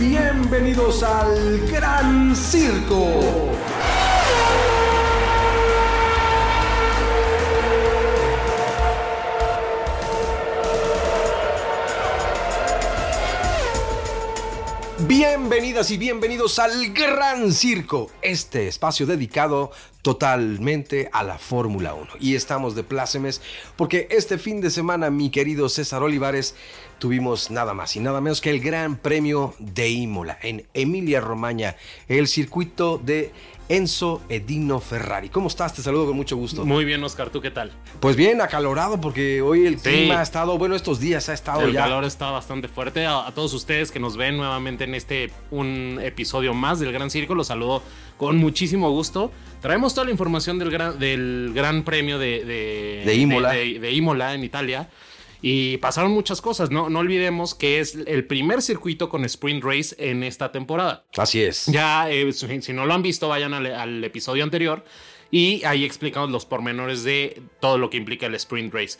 Bienvenidos al Gran Circo. Bienvenidas y bienvenidos al Gran Circo, este espacio dedicado totalmente a la Fórmula 1. Y estamos de plácemes porque este fin de semana, mi querido César Olivares, tuvimos nada más y nada menos que el Gran Premio de Imola en Emilia Romagna, el circuito de Enzo Edino Ferrari. ¿Cómo estás? Te saludo con mucho gusto. Muy bien, Oscar, ¿tú qué tal? Pues bien, acalorado porque hoy el clima ha estado, bueno, estos días ha estado el ya. calor está bastante fuerte. A, a, todos ustedes que nos ven nuevamente en este un episodio más del Gran Circo, los saludo con muchísimo gusto. Traemos toda la información del Gran, del gran Premio de, de, de Imola. de, Imola en Italia. Y pasaron muchas cosas, ¿no? No olvidemos que es el primer circuito con Sprint Race en esta temporada. Así es. Ya, eh, si no lo han visto, vayan al, al, episodio anterior y ahí explicamos los pormenores de todo lo que implica el Sprint Race.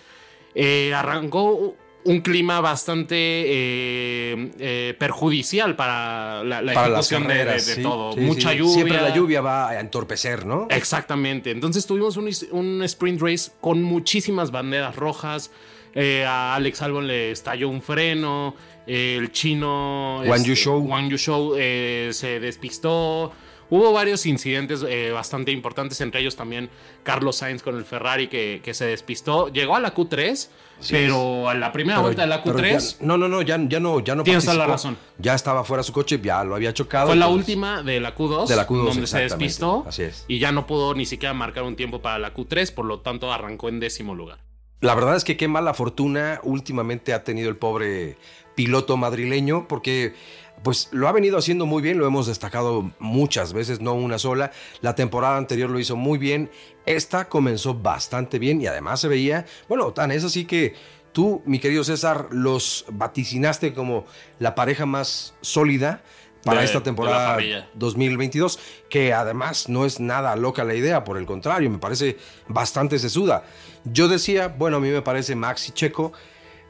Eh, arrancó un clima bastante eh, eh, perjudicial para la, la para ejecución las carreras, de, de sí, todo. sí, Mucha sí. lluvia. Siempre la lluvia va a entorpecer, ¿no? Exactamente. Entonces tuvimos un, un sprint race con muchísimas banderas rojas. Eh, a Alex Albon le estalló un freno. El chino Wang Yushu Wang Yushu eh, se despistó. Hubo varios incidentes eh, bastante importantes, entre ellos también Carlos Sainz con el Ferrari que, que se despistó. Llegó a la Q3, sí, pero a la primera pero, vuelta de la Q3. Ya, no, no, no, ya, ya no, ya no Tienes la razón. Ya estaba fuera su coche, ya lo había chocado. Fue entonces, la última de la Q2, de la Q2 donde se despistó. Así es. Y ya no pudo ni siquiera marcar un tiempo para la Q3, por lo tanto arrancó en décimo lugar. La verdad es que qué mala fortuna últimamente ha tenido el pobre piloto madrileño, porque pues lo ha venido haciendo muy bien, lo hemos destacado muchas veces, no una sola. La temporada anterior lo hizo muy bien, esta comenzó bastante bien y además se veía, bueno, tan es así que tú, mi querido César, los vaticinaste como la pareja más sólida para de, esta temporada 2022, que además no es nada loca la idea, por el contrario, me parece bastante sesuda. Yo decía, bueno, a mí me parece Max y Checo,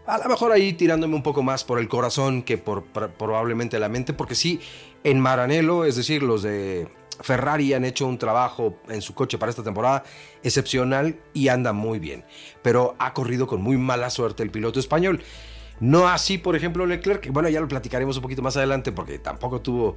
a lo mejor ahí tirándome un poco más por el corazón que por, probablemente la mente, porque sí, en Maranello, es decir, los de Ferrari han hecho un trabajo en su coche para esta temporada excepcional y anda muy bien, pero ha corrido con muy mala suerte el piloto español. No así, por ejemplo, Leclerc, bueno, ya lo platicaremos un poquito más adelante porque tampoco tuvo...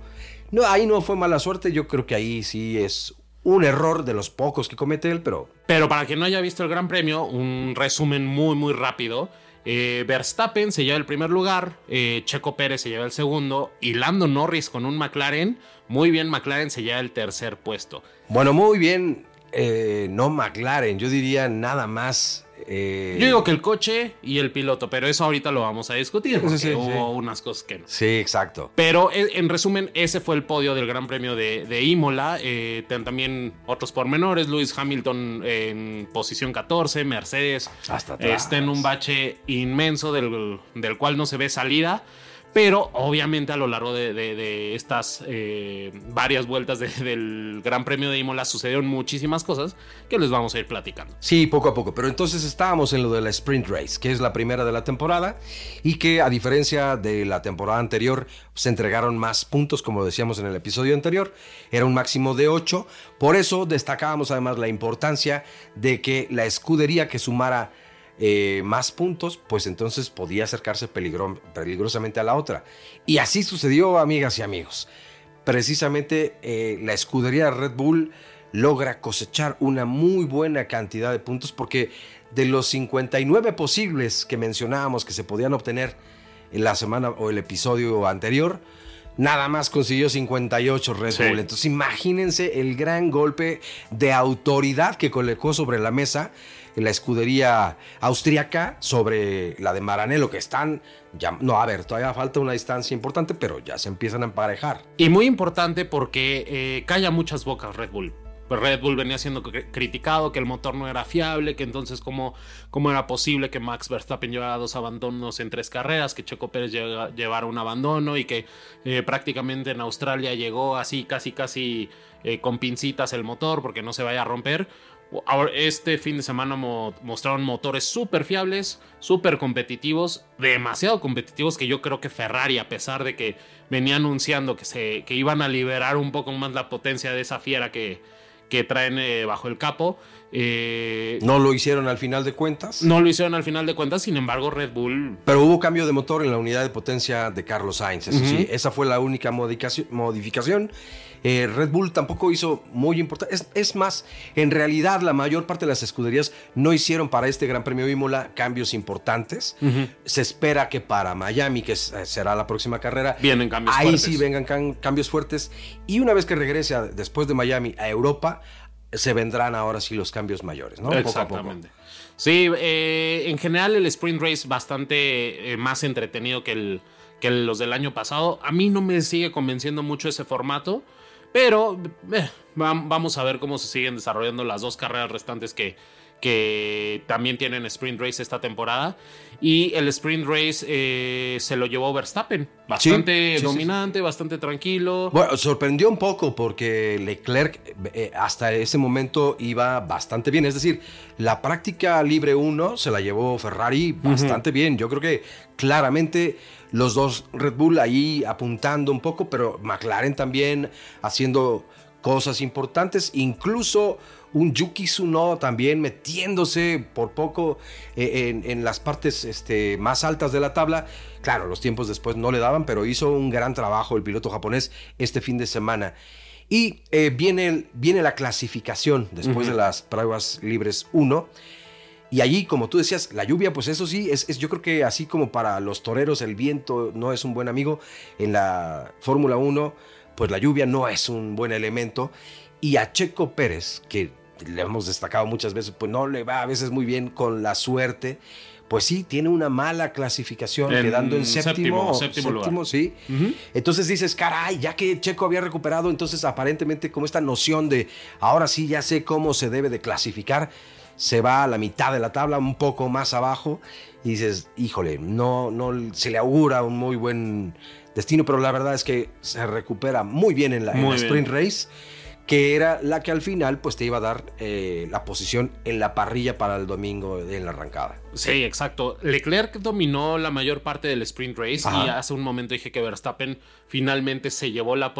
No, ahí no fue mala suerte, yo creo que ahí sí es un error de los pocos que comete él, pero... Pero para quien no haya visto el Gran Premio, un resumen muy, muy rápido. Eh, Verstappen se lleva el primer lugar, eh, Checo Pérez se lleva el segundo y Lando Norris con un McLaren. Muy bien, McLaren se lleva el tercer puesto. Bueno, muy bien, eh, no McLaren, yo diría nada más eh... Yo digo que el coche y el piloto, pero eso ahorita lo vamos a discutir porque sí, sí, hubo sí. unas cosas que no. Sí, exacto. Pero en resumen, ese fue el podio del Gran Premio de, de Imola. Eh, también otros pormenores: Lewis Hamilton en posición 14, Mercedes Hasta atrás. está en un bache inmenso del, del cual no se ve salida. Pero obviamente a lo largo de, estas eh, varias vueltas de, del Gran Premio de Imola sucedieron muchísimas cosas que les vamos a ir platicando. Sí, poco a poco. Pero entonces estábamos en lo de la Sprint Race, que es la primera de la temporada y que a diferencia de la temporada anterior se entregaron más puntos, como decíamos en el episodio anterior. Era un máximo de 8. Por eso destacábamos además la importancia de que la escudería que sumara eh, más puntos, pues entonces podía acercarse peligro peligrosamente a la otra. Y así sucedió, amigas y amigos. Precisamente eh, la escudería Red Bull logra cosechar una muy buena cantidad de puntos porque de los 59 posibles que mencionábamos que se podían obtener en la semana o el episodio anterior, nada más consiguió 58 Red Sí. Bull. Entonces imagínense el gran golpe de autoridad que colocó sobre la mesa la escudería austríaca sobre la de Maranello, que están, ya, no, a ver, todavía falta una distancia importante, pero ya se empiezan a emparejar. Y muy importante porque eh, calla muchas bocas Red Bull. Pues Red Bull venía siendo cri- criticado, que el motor no era fiable, que entonces cómo, cómo era posible que Max Verstappen llevara dos abandonos en tres carreras, que Checo Pérez llega- llevara un abandono y que eh, prácticamente en Australia llegó así casi casi eh, con pincitas el motor porque no se vaya a romper. Ahora, este fin de semana mo- mostraron motores súper fiables, súper competitivos, demasiado competitivos que yo creo que Ferrari, a pesar de que venía anunciando que, se, que iban a liberar un poco más la potencia de esa fiera que, que traen eh, bajo el capo, eh, No lo hicieron al final de cuentas. no lo hicieron al final de cuentas, sin embargo Red Bull Pero hubo cambio de motor en la unidad de potencia de Carlos Sainz, eso sí, esa fue la única modificación. Eh, Red Bull tampoco hizo muy importante. Es, es más, en realidad la mayor parte de las escuderías no hicieron para este Gran Premio Imola cambios importantes. Se espera que para Miami, que será la próxima carrera, Vienen cambios ahí fuertes. sí vengan can- cambios fuertes. Y una vez que regrese a- después de Miami a Europa, se vendrán ahora sí los cambios mayores, ¿no? Poco a poco. Exactamente. Sí, eh, en general el sprint race bastante eh, más entretenido que, el, que los del año pasado. A mí no me sigue convenciendo mucho ese formato, pero eh, vam- vamos a ver cómo se siguen desarrollando las dos carreras restantes que, que también tienen sprint race esta temporada. Y el sprint race eh, se lo llevó Verstappen. Bastante sí, sí, dominante, bastante tranquilo. Bueno, sorprendió un poco porque Leclerc eh, hasta ese momento iba bastante bien. Es decir, la práctica libre 1 se la llevó Ferrari bastante bien. Yo creo que claramente los dos Red Bull ahí apuntando un poco, pero McLaren también haciendo cosas importantes. Incluso un Yuki Tsunoda también metiéndose por poco eh, en, en las partes este, más altas de la tabla. Claro, los tiempos después no le daban, pero hizo un gran trabajo el piloto japonés este fin de semana. Y eh, viene, viene la clasificación después de las pruebas libres 1. Y allí, como tú decías, la lluvia, pues eso sí, es, es- yo creo que así como para los toreros el viento no es un buen amigo, en la Fórmula 1, pues la lluvia no es un buen elemento. Y a Checo Pérez, que le hemos destacado muchas veces, pues no le va a veces muy bien con la suerte, pues sí, tiene una mala clasificación, En quedando en séptimo, séptimo, séptimo lugar. sí. Entonces dices, caray, ya que Checo había recuperado, entonces aparentemente como esta noción de ahora sí ya sé cómo se debe de clasificar, se va a la mitad de la tabla, un poco más abajo, y dices, híjole, no, no se le augura un muy buen destino, pero la verdad es que se recupera muy bien en la, en la sprint race que era la que al final pues te iba a dar eh, la posición en la parrilla para el domingo en la arrancada. Sí, exacto. Leclerc dominó la mayor parte del sprint race Ajá. y hace un momento dije que Verstappen finalmente se llevó la,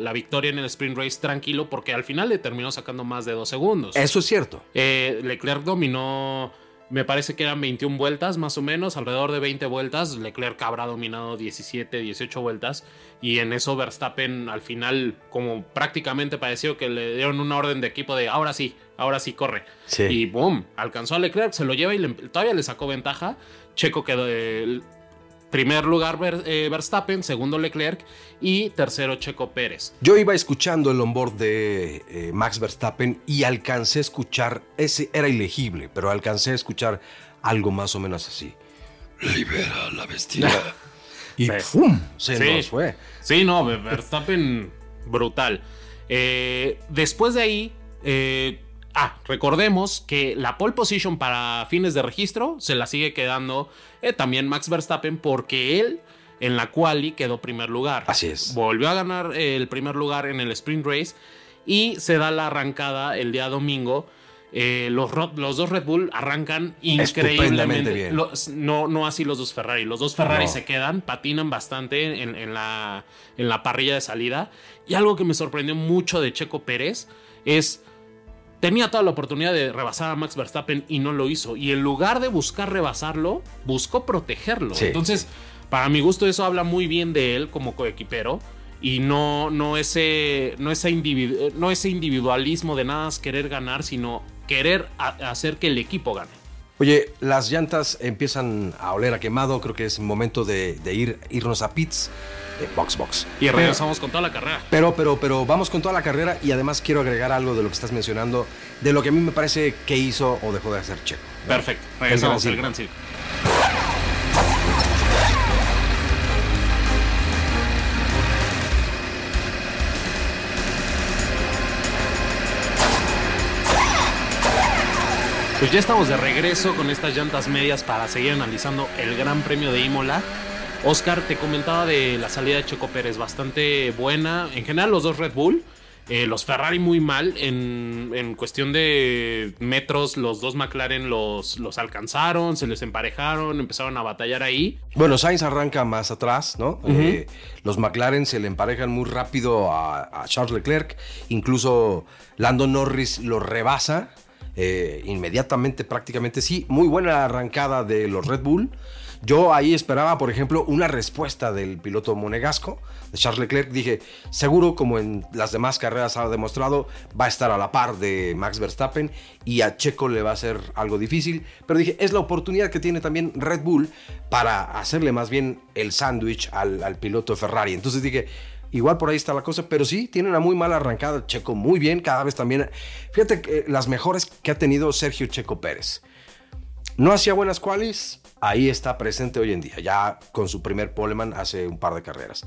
la victoria en el sprint race tranquilo porque al final le terminó sacando más de dos segundos. Eso es cierto. Eh, Leclerc dominó, me parece que eran 21 vueltas más o menos, alrededor de 20 vueltas. Leclerc habrá dominado 17, 18 vueltas. Y en eso Verstappen al final, como prácticamente pareció que le dieron una orden de equipo de ahora sí, ahora sí corre. Sí. Y boom, alcanzó a Leclerc, se lo lleva y le- todavía le sacó ventaja. Checo quedó primer lugar Ver- eh, Verstappen, segundo Leclerc y tercero Checo Pérez. Yo iba escuchando el onboard de eh, Max Verstappen y alcancé a escuchar, ese era ilegible, pero alcancé a escuchar algo más o menos así. Libera la bestia. y. ¡pum! Se Sí. nos fue. Sí, no, Ver- Verstappen brutal. Eh, después de ahí, eh, ah, recordemos que la pole position para fines de registro se la sigue quedando eh, también Max Verstappen porque él en la quali quedó primer lugar. Así es. Volvió a ganar eh, el primer lugar en el sprint race y se da la arrancada el día domingo. Eh, los, los dos Red Bull arrancan increíblemente. bien. Los- no, no así los dos Ferrari. Los dos Ferrari No. se quedan, patinan bastante en, en la, en la parrilla de salida. Y algo que me sorprendió mucho de Checo Pérez es. Tenía toda la oportunidad de rebasar a Max Verstappen y no lo hizo. Y en lugar de buscar rebasarlo, buscó protegerlo. Sí. Entonces, para mi gusto, eso habla muy bien de él como coequipero. Y no, no, ese, no, ese individu- no ese individualismo de nada más querer ganar, sino querer hacer que el equipo gane. Oye, las llantas empiezan a oler a quemado, creo que es momento de, de ir, irnos a pits, eh, box box. Y regresamos con toda la carrera. Pero, pero, pero vamos con toda la carrera y además quiero agregar algo de lo que estás mencionando, de lo que a mí me parece que hizo o dejó de hacer Checo. Perfecto. El gran Regresamos al gran circo. Pues ya estamos de regreso con estas llantas medias para seguir analizando el Gran Premio de Imola. Oscar, te comentaba de la salida de Checo Pérez, bastante buena. En general, los dos Red Bull. Eh, los Ferrari muy mal en, en, cuestión de metros. Los dos McLaren los, los alcanzaron, se les emparejaron, empezaron a batallar ahí. Bueno, Sainz arranca más atrás, ¿no? Eh, los McLaren se le emparejan muy rápido a, a, Charles Leclerc. Incluso Lando Norris lo rebasa. Eh, inmediatamente, prácticamente sí. Muy buena arrancada de los Red Bull. Yo ahí esperaba, por ejemplo, una respuesta del piloto monegasco, de Charles Leclerc. Dije, seguro, como en las demás carreras ha demostrado, va a estar a la par de Max Verstappen y a Checo le va a ser algo difícil. Pero dije, es la oportunidad que tiene también Red Bull para hacerle más bien el sándwich al, al piloto Ferrari. Entonces dije, Igual por ahí está la cosa, pero sí, tiene una muy mala arrancada. Checo muy bien, cada vez también. Fíjate que las mejores que ha tenido Sergio Checo Pérez. No hacía buenas qualis, ahí está presente hoy en día, ya con su primer poleman hace un par de carreras.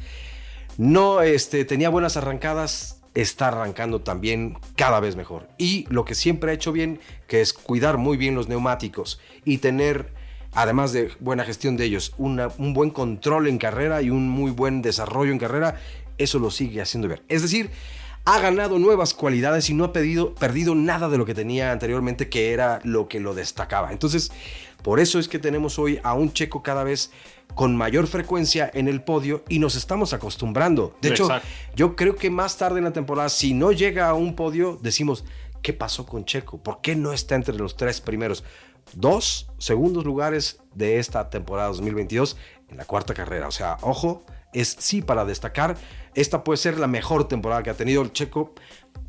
No este, tenía buenas arrancadas, está arrancando también cada vez mejor. Y lo que siempre ha hecho bien, que es cuidar muy bien los neumáticos y tener, además de buena gestión de ellos, un buen control en carrera y un muy buen desarrollo en carrera, eso lo sigue haciendo ver. Es decir, ha ganado nuevas cualidades y no ha pedido, perdido nada de lo que tenía anteriormente, que era lo que lo destacaba. Entonces, por eso es que tenemos hoy a un checo cada vez con mayor frecuencia en el podio y nos estamos acostumbrando. De hecho, yo creo que más tarde en la temporada, si no llega a un podio, decimos, ¿qué pasó con Checo? ¿Por qué no está entre los tres primeros? Dos segundos lugares de esta temporada 2022 en la cuarta carrera. O sea, ojo, es sí para destacar. Esta puede ser la mejor temporada que ha tenido el Checo,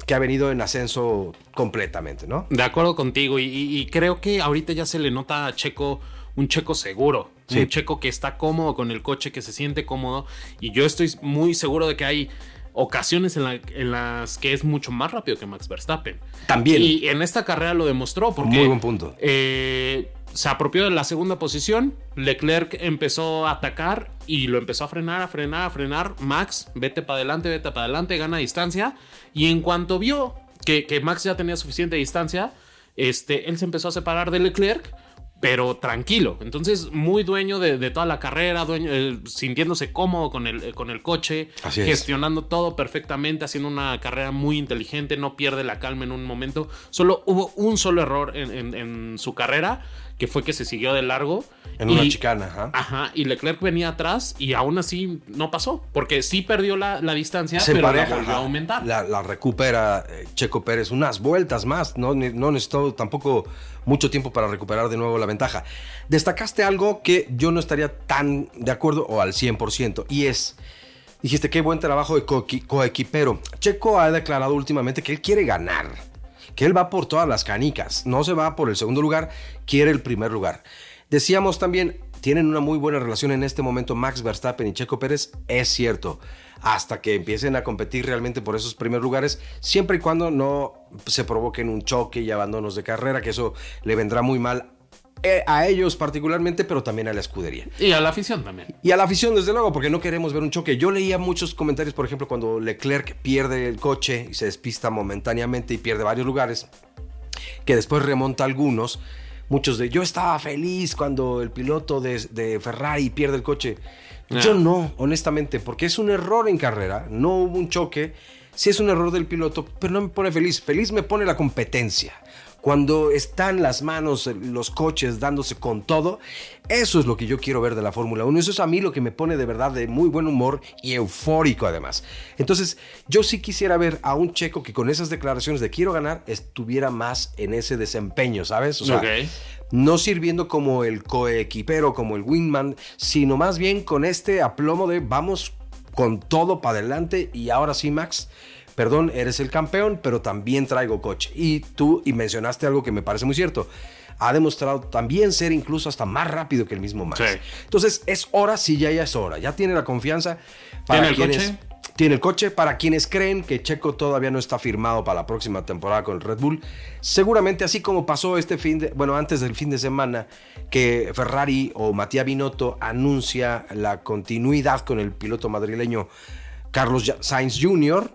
que ha venido en ascenso completamente, ¿no? De acuerdo contigo, y, creo que ahorita ya se le nota a Checo un Checo seguro, un Checo que está cómodo con el coche, que se siente cómodo, y yo estoy muy seguro de que hay ocasiones en, las que es mucho más rápido que Max Verstappen. También. Y en esta carrera lo demostró porque... Muy buen punto. Eh, se apropió de la segunda posición. Leclerc empezó a atacar y lo empezó a frenar, a frenar, a frenar. Max, vete para adelante, vete para adelante, gana distancia. Y en cuanto vio que, que, Max ya tenía suficiente distancia, este, él se empezó a separar de Leclerc pero tranquilo. Entonces, muy dueño de, toda la carrera, dueño, eh, sintiéndose cómodo con el, eh, con el coche, gestionando todo perfectamente, haciendo una carrera muy inteligente, no pierde la calma en un momento. Solo hubo un solo error en, su carrera, que fue que se siguió de largo. En una chicana, ajá. Ajá, y Leclerc venía atrás y aún así no pasó, porque sí perdió la, distancia, pero la volvió a aumentar. La, recupera eh, Checo Pérez unas vueltas más, no, no necesitó tampoco mucho tiempo para recuperar de nuevo la ventaja. Destacaste algo que yo no estaría tan de acuerdo o al 100% y es... Dijiste, qué buen trabajo de coequipero. Checo ha declarado últimamente que él quiere ganar, que él va por todas las canicas, no se va por el segundo lugar, quiere el primer lugar. Decíamos también, tienen una muy buena relación en este momento Max Verstappen y Checo Pérez, es cierto hasta que empiecen a competir realmente por esos primeros lugares, siempre y cuando no se provoquen un choque y abandonos de carrera, que eso le vendrá muy mal a ellos particularmente, pero también a la escudería. Y a la afición también. Y a la afición, desde luego, porque no queremos ver un choque. Yo leía muchos comentarios, por ejemplo, cuando Leclerc pierde el coche y se despista momentáneamente y pierde varios lugares, que después remonta algunos. Muchos de yo estaba feliz cuando el piloto de, de Ferrari pierde el coche. Yo no, honestamente, porque es un error en carrera, no hubo un choque, sí es un error del piloto, pero no me pone feliz, feliz me pone la competencia. Cuando están las manos, los coches dándose con todo, eso es lo que yo quiero ver de la Fórmula 1. Eso es a mí lo que me pone de verdad de muy buen humor y eufórico además. Entonces, yo sí quisiera ver a un checo que con esas declaraciones de quiero ganar estuviera más en ese desempeño, ¿sabes? O sea, no sirviendo como el coequipero, como el wingman, sino más bien con este aplomo de vamos con todo para adelante y ahora sí, Max. Perdón, eres el campeón, pero también traigo coche. Y tú, y mencionaste algo que me parece muy cierto ha demostrado también ser incluso hasta más rápido que el mismo Max. Entonces es hora, sí, ya, ya es hora. Ya tiene la confianza para ¿Tiene el coche? Tiene el coche. Para quienes creen que Checo todavía no está firmado para la próxima temporada con el Red Bull, seguramente así como pasó este fin de, bueno, antes del fin de semana, que Ferrari o Matías Binotto anuncia la continuidad con el piloto madrileño Carlos Sainz Jr.,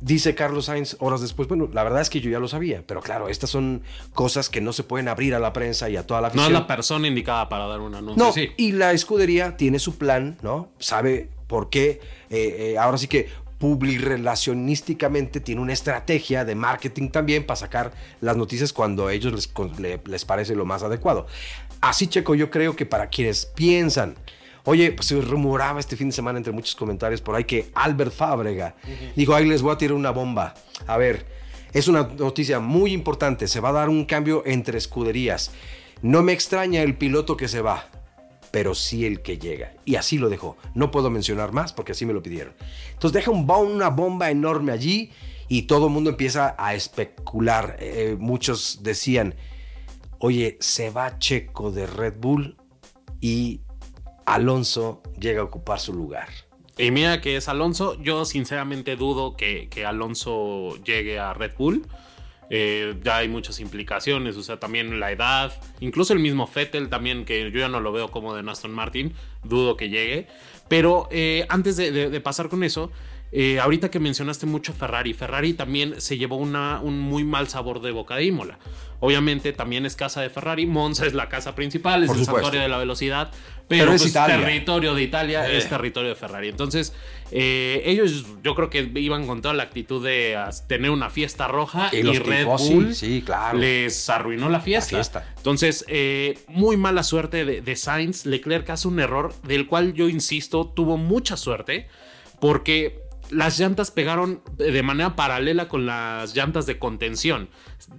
Dice Carlos Sainz horas después, bueno, la verdad es que yo ya lo sabía, pero claro, estas son cosas que no se pueden abrir a la prensa y a toda la afición. No es la persona indicada para dar un anuncio. No, y la escudería tiene su plan, ¿no? Sabe por qué, eh, eh, ahora sí que publirelacionísticamente tiene una estrategia de marketing también para sacar las noticias cuando a ellos les, les parece lo más adecuado. Así, Checo, yo creo que para quienes piensan, oye, pues se rumoraba este fin de semana entre muchos comentarios por ahí que Albert Fábrega dijo, ahí les voy a tirar una bomba. A ver, es una noticia muy importante, se va a dar un cambio entre escuderías. No me extraña el piloto que se va pero sí el que llega. Y así lo dejó. No puedo mencionar más porque así me lo pidieron. Entonces deja un, una bomba enorme allí y todo el mundo empieza a especular. Eh, muchos decían, oye, se va Checo de Red Bull y Alonso llega a ocupar su lugar. Y mira que es Alonso, yo sinceramente dudo que, que Alonso llegue a Red Bull. Eh, ya hay muchas implicaciones, o sea, también la edad, incluso el mismo Fettel también, que yo ya no lo veo como de Aston Martin, dudo que llegue. Pero eh, antes de, pasar con eso, eh, ahorita que mencionaste mucho Ferrari, Ferrari también se llevó una, un muy mal sabor de boca de Imola. Obviamente también es casa de Ferrari, Monza es la casa principal, es el santuario de la velocidad, pero, es pues, territorio de Italia, es territorio de Ferrari. Entonces, eh, ellos yo creo que iban con toda la actitud de tener una fiesta roja y, Red Bull sí, claro. les arruinó la fiesta. Entonces, eh, muy mala suerte de, de Sainz. Leclerc hace un error del cual yo insisto, tuvo mucha suerte porque las llantas pegaron de manera paralela con las llantas de contención.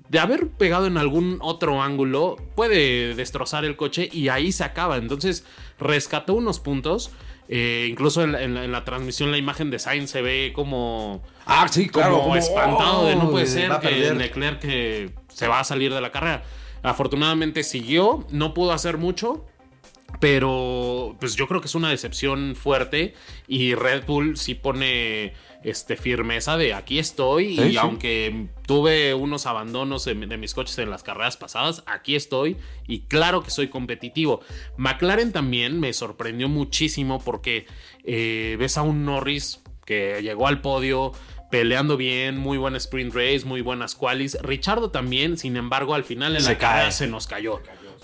De haber pegado en algún otro ángulo, puede destrozar el coche y ahí se acaba. Entonces, rescató unos puntos. Eh, incluso en la, transmisión la imagen de Sainz se ve como, ah, sí, claro, como, espantado de no puede ser que Leclerc que se va a salir de la carrera. Afortunadamente siguió, no pudo hacer mucho, pero pues yo creo que es una decepción fuerte y Red Bull sí pone este, firmeza de aquí estoy y aunque tuve unos abandonos de, mis coches en las carreras pasadas, aquí estoy y claro que soy competitivo. McLaren también me sorprendió muchísimo porque eh, ves a un Norris que llegó al podio, peleando bien, muy buen sprint race, muy buenas qualis. Richardo también, sin embargo, al final en la carrera se nos cayó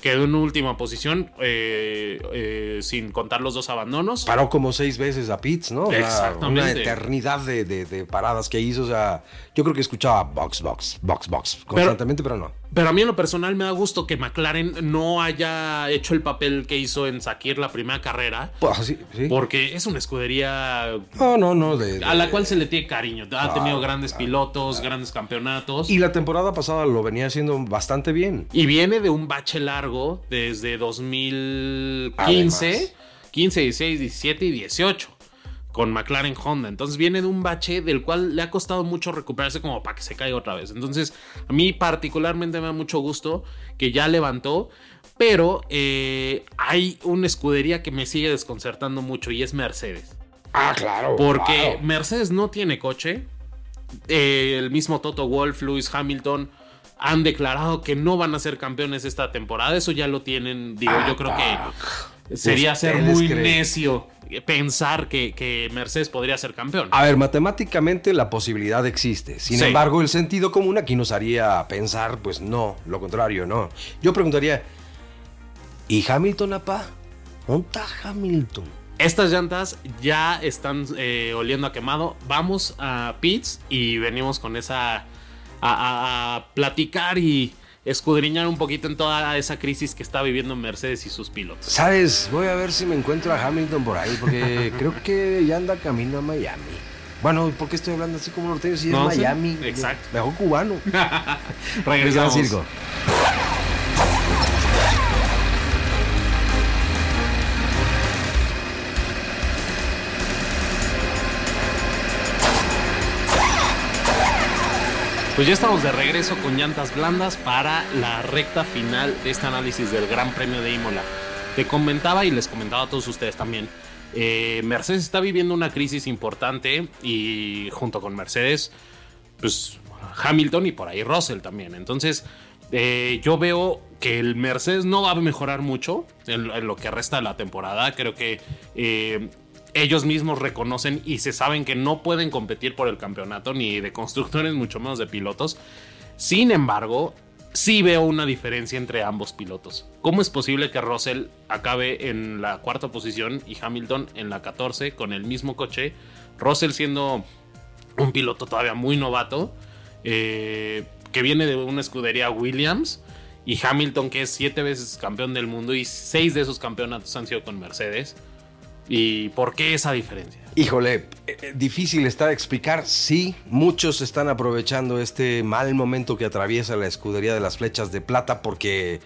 quedó en última posición eh, eh, sin contar los dos abandonos. Paró como seis veces a Pitts, ¿no? Exactamente. Una, eternidad de, paradas que hizo. O sea, yo creo que escuchaba box, box, box, box constantemente, pero, no. Pero a mí en lo personal me da gusto que McLaren no haya hecho el papel que hizo en Sakir la primera carrera. Pues, sí, Porque es una escudería. No, no, no. a la cual se le tiene cariño. Ha tenido grandes pilotos, grandes campeonatos. Y la temporada pasada lo venía haciendo bastante bien. Y viene de un bache largo desde 2015, 15, 16, 17 y 18 con McLaren Honda. Entonces viene de un bache del cual le ha costado mucho recuperarse como para que se caiga otra vez. Entonces a mí particularmente me da mucho gusto que ya levantó. Pero eh, hay una escudería que me sigue desconcertando mucho y es Mercedes. Ah, claro. Porque Mercedes no tiene coche. Eh, el mismo Toto Wolf, Lewis Hamilton han declarado que no van a ser campeones esta temporada. Eso ya lo tienen. Digo, yo creo que sería ser muy necio pensar que, Mercedes podría ser campeón. A ver, matemáticamente la posibilidad existe. Sin embargo, el sentido común aquí nos haría pensar, pues no, lo contrario, no. Yo preguntaría, ¿y Hamilton, apa? ¿Dónde está Hamilton? Estas llantas ya están eh, oliendo a quemado. Vamos a pits y venimos con esa. a platicar y escudriñar un poquito en toda esa crisis que está viviendo Mercedes y sus pilotos. Sabes, voy a ver si me encuentro a Hamilton por ahí, porque creo que ya anda camino a Miami. Bueno, ¿por qué estoy hablando así como norteño si es Miami? exacto. Mejor cubano. Regresamos. circo. Pues ya estamos de regreso con llantas blandas para la recta final de este análisis del Gran Premio de Imola. Te comentaba y les comentaba a todos ustedes también. Eh, Mercedes está viviendo una crisis importante y junto con Mercedes, pues Hamilton y por ahí Russell también. Entonces, eh, yo veo que el Mercedes no va a mejorar mucho en, lo que resta de la temporada. Creo que eh, ellos mismos reconocen y se saben que no pueden competir por el campeonato ni de constructores, mucho menos de pilotos. Sin embargo, sí veo una diferencia entre ambos pilotos. ¿Cómo es posible que Russell acabe en la cuarta posición y Hamilton en la 14 con el mismo coche? Russell siendo un piloto todavía muy novato, eh, que viene de una escudería Williams, y Hamilton, que es siete veces campeón del mundo, y seis de esos campeonatos han sido con Mercedes. ¿Y por qué esa diferencia? Híjole, eh, difícil está de explicar. Sí, muchos están aprovechando este mal momento que atraviesa la escudería de las flechas de plata porque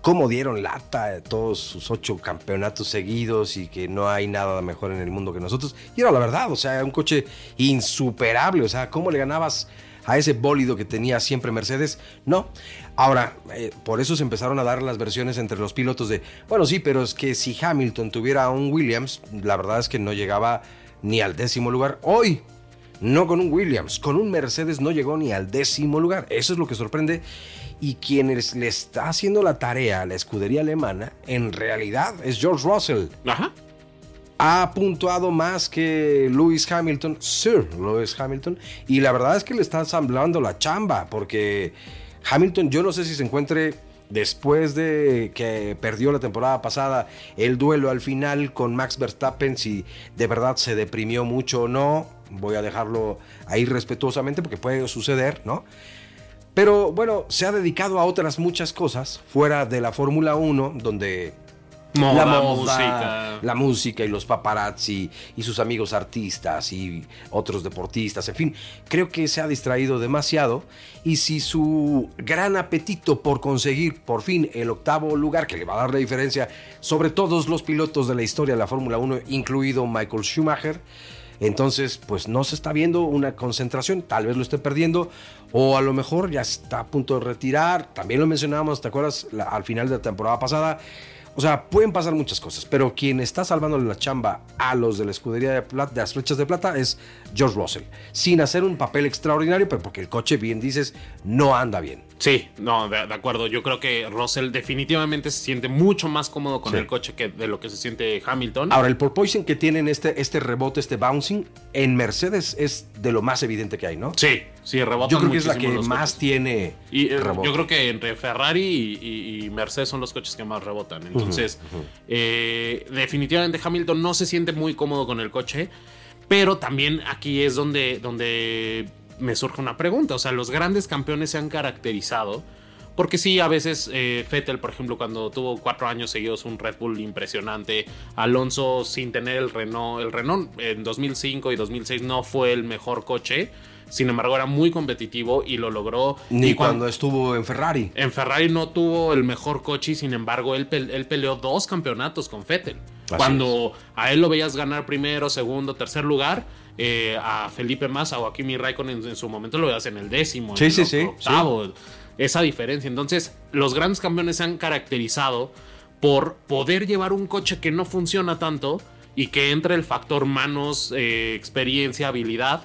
cómo dieron lata todos sus ocho campeonatos seguidos y que no hay nada mejor en el mundo que nosotros. Y era la verdad, o sea, un coche insuperable, o sea, ¿cómo le ganabas a ese bólido que tenía siempre Mercedes? No. Ahora, eh, por eso se empezaron a dar las versiones entre los pilotos de, bueno, sí, pero es que si Hamilton tuviera un Williams, la verdad es que no llegaba ni al décimo lugar. Hoy, no con un Williams, con un Mercedes no llegó ni al décimo lugar. Eso es lo que sorprende. Y quien le está haciendo la tarea a la escudería alemana, en realidad es George Russell. Ajá. Ha puntuado más que Lewis Hamilton, Sir Lewis Hamilton, y la verdad es que le está ensamblando la chamba, porque Hamilton, yo no sé si se encuentre después de que perdió la temporada pasada el duelo al final con Max Verstappen, si de verdad se deprimió mucho o no, voy a dejarlo ahí respetuosamente porque puede suceder, ¿no? Pero bueno, se ha dedicado a otras muchas cosas fuera de la Fórmula 1, donde Moda, la música. la música y los paparazzi y sus amigos artistas y otros deportistas, en fin, creo que se ha distraído demasiado y si su gran apetito por conseguir por fin el octavo lugar que le va a dar la diferencia sobre todos los pilotos de la historia de la Fórmula 1, incluido Michael Schumacher, entonces, pues no se está viendo una concentración, tal vez lo esté perdiendo, o a lo mejor ya está a punto de retirar. También lo mencionábamos, ¿te acuerdas? La- al final de la temporada pasada. O sea, pueden pasar muchas cosas, pero quien está salvándole la chamba a los de la escudería de, plata, de las flechas de plata es George Russell, sin hacer un papel extraordinario, pero porque el coche, bien dices, no anda bien. Sí, no, de, de acuerdo. Yo creo que Russell definitivamente se siente mucho más cómodo con Sí. el coche que de lo que se siente Hamilton. Ahora, el porpoising que tienen este, este rebote, este bouncing, en Mercedes es de lo más evidente que hay, ¿no? sí, sí, rebota Yo creo que es la que más coches. tiene Y eh, yo creo que entre Ferrari y, y- y Mercedes son los coches que más rebotan. Entonces, eh, definitivamente Hamilton no se siente muy cómodo con el coche. Pero también aquí es donde, donde me surge una pregunta. O sea, los grandes campeones se han caracterizado. Porque sí, a veces eh, Vettel, por ejemplo, cuando tuvo cuatro años seguidos un Red Bull impresionante, Alonso sin tener el Renault, el Renault en 2005 y 2006 no fue el mejor coche, sin embargo era muy competitivo y lo logró. Ni Y cuando estuvo en Ferrari. en Ferrari no tuvo el mejor coche y sin embargo él, pe- él peleó dos campeonatos con Vettel. Así Cuando a él lo veías ganar primero, segundo, tercer lugar, eh, a Felipe Massa o a Kimi Raikkonen en, en su momento lo veías en el décimo, Sí, en sí, el sí, octavo. Esa diferencia. Entonces, los grandes campeones se han caracterizado por poder llevar un coche que no funciona tanto y que entre el factor manos, eh, experiencia, habilidad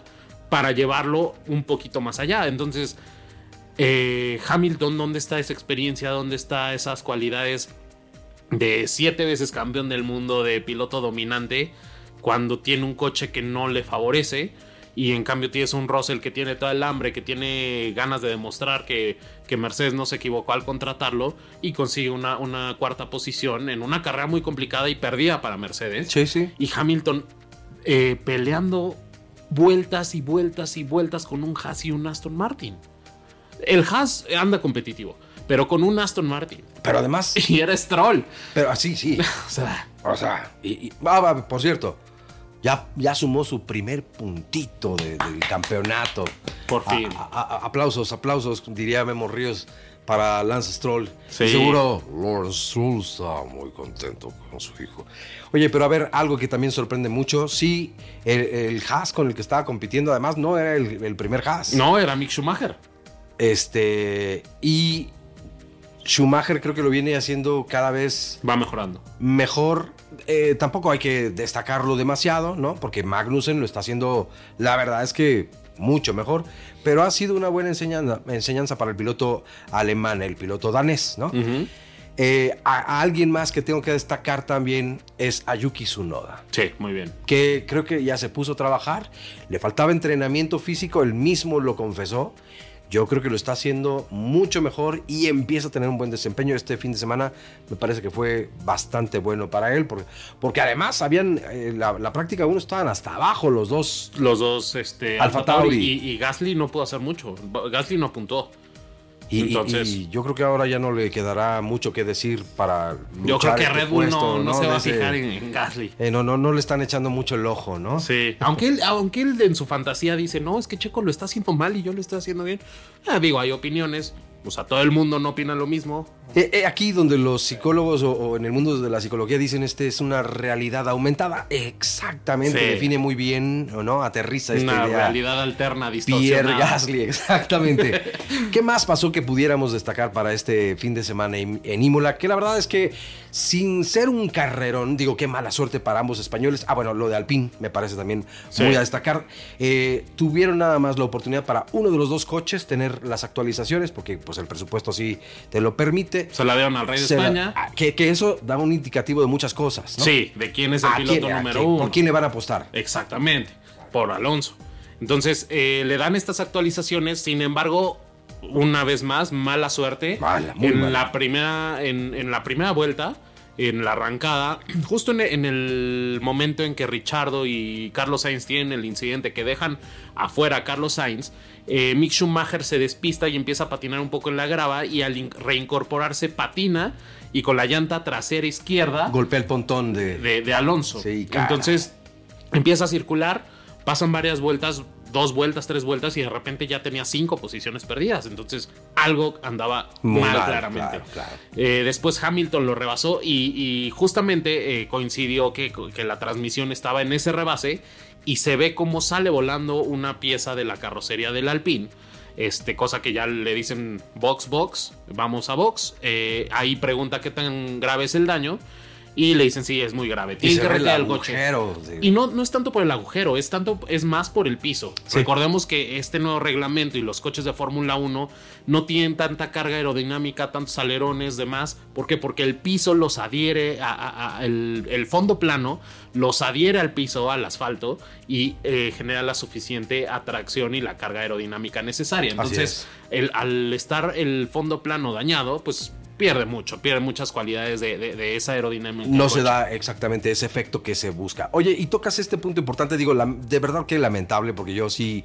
para llevarlo un poquito más allá. Entonces, eh, Hamilton, ¿dónde está esa experiencia? ¿Dónde está esas cualidades de siete veces campeón del mundo, de piloto dominante, cuando tiene un coche que no le favorece? Y en cambio tienes un Russell que tiene todo el hambre, que tiene ganas de demostrar que, que Mercedes no se equivocó al contratarlo y consigue una, una cuarta posición en una carrera muy complicada y perdida para Mercedes Sí, sí. y Hamilton eh, peleando vueltas y vueltas y vueltas con un Haas y un Aston Martin. El Haas anda competitivo, pero con un Aston Martin. Pero además, Y era Stroll. pero así, sí. O sea, O sea, y, ah, por cierto, ya, ya sumó su primer puntito de- del campeonato. Por A- fin. a- a- aplausos, aplausos, diría Memo Ríos para Lance Stroll. Sí. Y seguro Lawrence Stroll está muy contento con su hijo. Oye, pero a ver, algo que también sorprende mucho, sí, el, el Haas con el que estaba compitiendo, además no era el, el primer Haas. no, era Mick Schumacher. Este, y Schumacher creo que lo viene haciendo cada vez Va mejorando. mejor. Eh, tampoco hay que destacarlo demasiado, ¿no? Porque Magnussen lo está haciendo, la verdad es que mucho mejor. Pero ha sido una buena enseñanza, enseñanza para el piloto alemán, el piloto danés, ¿no? Ujú. Eh, a, a alguien más que tengo que destacar también es a Yuki Tsunoda Sí, muy bien. que creo que ya se puso a trabajar, le faltaba entrenamiento físico, él mismo lo confesó, Yo creo que lo está haciendo mucho mejor y empieza a tener un buen desempeño. Este fin de semana me parece que fue bastante bueno para él, porque, porque además habían, eh, la, la, práctica uno estaban hasta abajo los dos. Los dos, este, Alfa Tauri. Y, y, Gasly no pudo hacer mucho. Gasly no apuntó. Y, Entonces, y, yo creo que ahora ya no le quedará mucho que decir para luchar Yo creo que este Red Bull puesto, no, no se va a fijar en, en Gasly. eh, no, no, no le están echando mucho el ojo, ¿no? Sí, aunque él, aunque él en su fantasía dice, no, es que Checo lo está haciendo mal y yo lo estoy haciendo bien. Ah, digo, hay opiniones. O sea, todo el mundo no opina lo mismo. Eh, eh, aquí donde los psicólogos o, o en el mundo de la psicología dicen este es una realidad aumentada, exactamente, Sí. define muy bien, ¿o no? Aterriza esta Una idea. realidad alterna, Pierre distorsionada. Gasly, exactamente. ¿Qué más pasó que pudiéramos destacar para este fin de semana en, en Imola? Que la verdad es que sin ser un carrerón, digo, qué mala suerte para ambos españoles. Ah, bueno, lo de Alpine me parece también Sí. muy a destacar. Eh, tuvieron nada más la oportunidad para uno de los dos coches tener las actualizaciones, porque pues el presupuesto así te lo permite. Se la dieron al rey de la- España. ah, que, que eso da un indicativo de muchas cosas, ¿no? Sí, de quién es el ¿A piloto quién- número quién- uno. ¿Por quién le van a apostar? Exactamente, por Alonso. Entonces, eh, le dan estas actualizaciones, sin embargo, una vez más, mala suerte. Mala, muy en, mala. La primera, en, en la primera vuelta, en la arrancada, justo en, en el momento en que Richardo y Carlos Sainz tienen el incidente que dejan afuera a Carlos Sainz, eh, Mick Schumacher se despista y empieza a patinar un poco en la grava y al in- reincorporarse patina y con la llanta trasera izquierda Golpea el pontón de... de, de Alonso. Sí. Entonces empieza a circular, pasan varias vueltas, dos vueltas, tres vueltas y de repente ya tenía cinco posiciones perdidas. Entonces algo andaba Muy mal, mal, claramente. claro, claro. Eh, después Hamilton lo rebasó y, y justamente eh, coincidió que, que la transmisión estaba en ese rebase y se ve cómo sale volando una pieza de la carrocería del Alpine. Este, cosa que ya le dicen box, box, vamos a box. Eh, ahí pregunta qué tan grave es el daño. Y le dicen, sí, es muy grave. Y Tiene se que el retirar el coche. Y no, no es tanto por el agujero, es tanto, es más por el piso. Sí. Recordemos que este nuevo reglamento y los coches de Fórmula 1 no tienen tanta carga aerodinámica, tantos alerones, demás. ¿Por qué? Porque el piso los adhiere a, a- a- el, el fondo plano, los adhiere al piso, al asfalto, y eh, genera la suficiente atracción y la carga aerodinámica necesaria. Entonces, el- al estar el fondo plano dañado, pues pierde mucho, pierde muchas cualidades de, de- de esa aerodinámica. No se da exactamente ese efecto que se busca. Oye, y tocas este punto importante, digo, lam- de verdad que lamentable, porque yo sí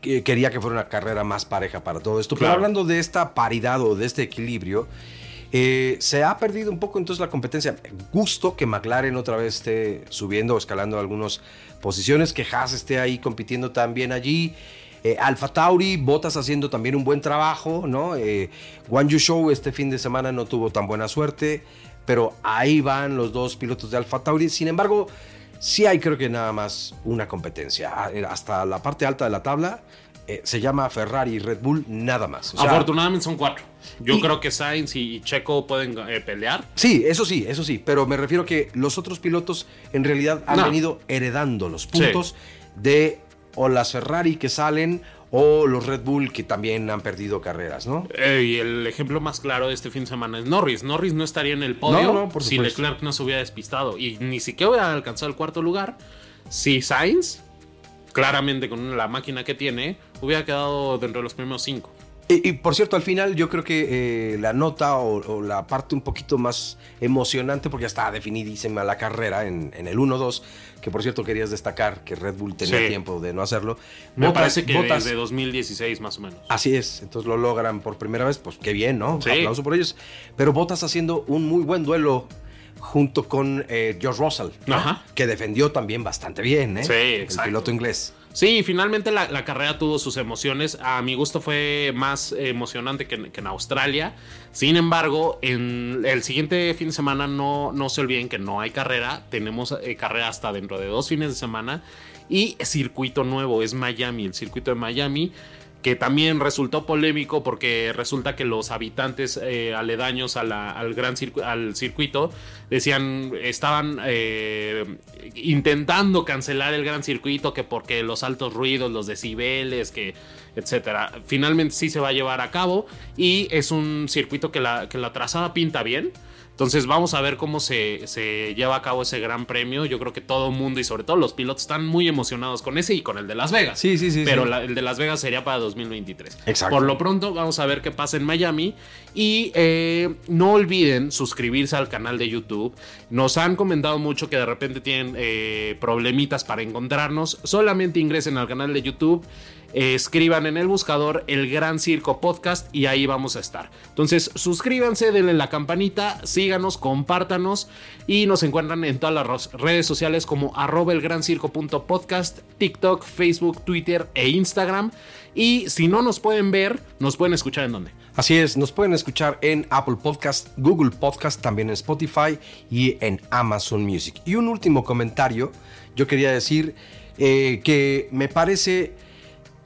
que- quería que fuera una carrera más pareja para todo esto. Pero hablando de esta paridad o de este equilibrio, eh, se ha perdido un poco entonces la competencia. Gusto que McLaren otra vez esté subiendo o escalando algunas posiciones, que Haas esté ahí compitiendo también allí. Eh, Alfa Tauri, Botas haciendo también un buen trabajo, ¿no? Eh, Guan Yu Show este fin de semana no tuvo tan buena suerte, pero ahí van los dos pilotos de Alfa Tauri. Sin embargo, sí hay creo que nada más una competencia. Ah, eh, Hasta la parte alta de la tabla eh, se llama Ferrari y Red Bull, nada más. O sea, Afortunadamente son cuatro. Yo Y- creo que Sainz y Checo pueden eh, pelear. Sí, eso sí, eso sí, pero me refiero que los otros pilotos en realidad han No. venido heredando los puntos de o las Ferrari que salen o los Red Bull que también han perdido carreras, ¿no? Eh, y el ejemplo más claro de este fin de semana es Norris. Norris no estaría en el podio No, no, si. Leclerc no se hubiera despistado. Y ni siquiera hubiera alcanzado el cuarto lugar si Sainz, claramente con la máquina que tiene, hubiera quedado dentro de los primeros cinco. Y, y, por cierto, al final yo creo que eh, la nota o, o la parte un poquito más emocionante, porque ya está definidísima la carrera en, en el 1-2, que por cierto querías destacar que Red Bull tenía Sí. tiempo de no hacerlo. Me parece que Bottas- desde 2016 más o menos. Así es, entonces lo logran por primera vez, pues qué bien, ¿no? Sí. Aplauso por ellos. Pero Bottas haciendo un muy buen duelo junto con eh, George Russell, que defendió también bastante bien, ¿eh? Sí, El exacto. piloto inglés. Sí, finalmente la, carrera tuvo sus emociones. A mi gusto fue más emocionante que en Australia. Sin embargo, en el siguiente fin de semana no, no se olviden que no hay carrera. Tenemos eh, carrera hasta dentro de dos fines de semana. Y circuito nuevo, es Miami, el circuito de Miami. Que también resultó polémico porque resulta que los habitantes eh, aledaños al gran al circuito decían, estaban eh, intentando cancelar el gran circuito, que porque los altos ruidos, los decibeles, que etcétera. Finalmente sí se va a llevar a cabo y es un circuito que la, que la trazada pinta bien. Entonces vamos a ver cómo se, se lleva a cabo ese gran premio. Yo creo que todo el mundo y sobre todo los pilotos están muy emocionados con ese y con el de Las Vegas. Sí, sí, sí. Pero sí. la- el de Las Vegas sería para 2023. Exacto. Por lo pronto vamos a ver qué pasa en Miami. Y eh, no olviden suscribirse al canal de YouTube. Nos han comentado mucho que de repente tienen eh, problemitas para encontrarnos. Solamente ingresen al canal de YouTube. Escriban en el buscador el Gran Circo Podcast y ahí vamos a estar. Entonces suscríbanse, denle la campanita, síganos, compártanos y nos encuentran en todas las redes sociales como arroba el gran circo podcast, TikTok, Facebook, Twitter e Instagram. Y si no nos pueden ver, nos pueden escuchar en donde. Así es, nos pueden escuchar en Apple Podcast, Google Podcast, también en Spotify y en Amazon Music. Y un último comentario, yo quería decir eh, que me parece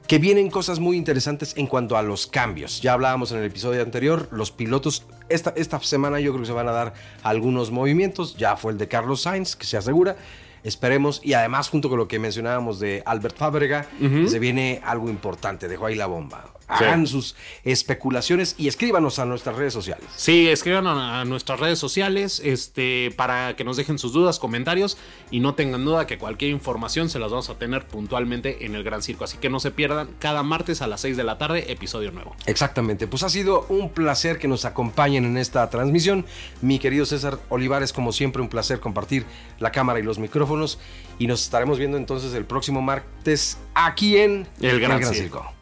que vienen cosas muy interesantes en cuanto a los cambios. Ya hablábamos en el episodio anterior, los pilotos, esta, esta semana yo creo que se van a dar algunos movimientos, ya fue el de Carlos Sainz, que se asegura. Esperemos, y además junto con lo que mencionábamos de Albert Fábrega, se viene algo importante, dejó ahí la bomba. Hagan sus especulaciones y escríbanos a nuestras redes sociales. Sí, escriban a, nuestras redes sociales este, para que nos dejen sus dudas, comentarios y no tengan duda que cualquier información se las vamos a tener puntualmente en el Gran Circo. Así que no se pierdan cada martes a las 6 de la tarde, episodio nuevo. Exactamente, pues ha sido un placer que nos acompañen en esta transmisión. Mi querido César Olivares, como siempre, un placer compartir la cámara y los micrófonos. Y nos estaremos viendo entonces el próximo martes aquí en El Gran Circo.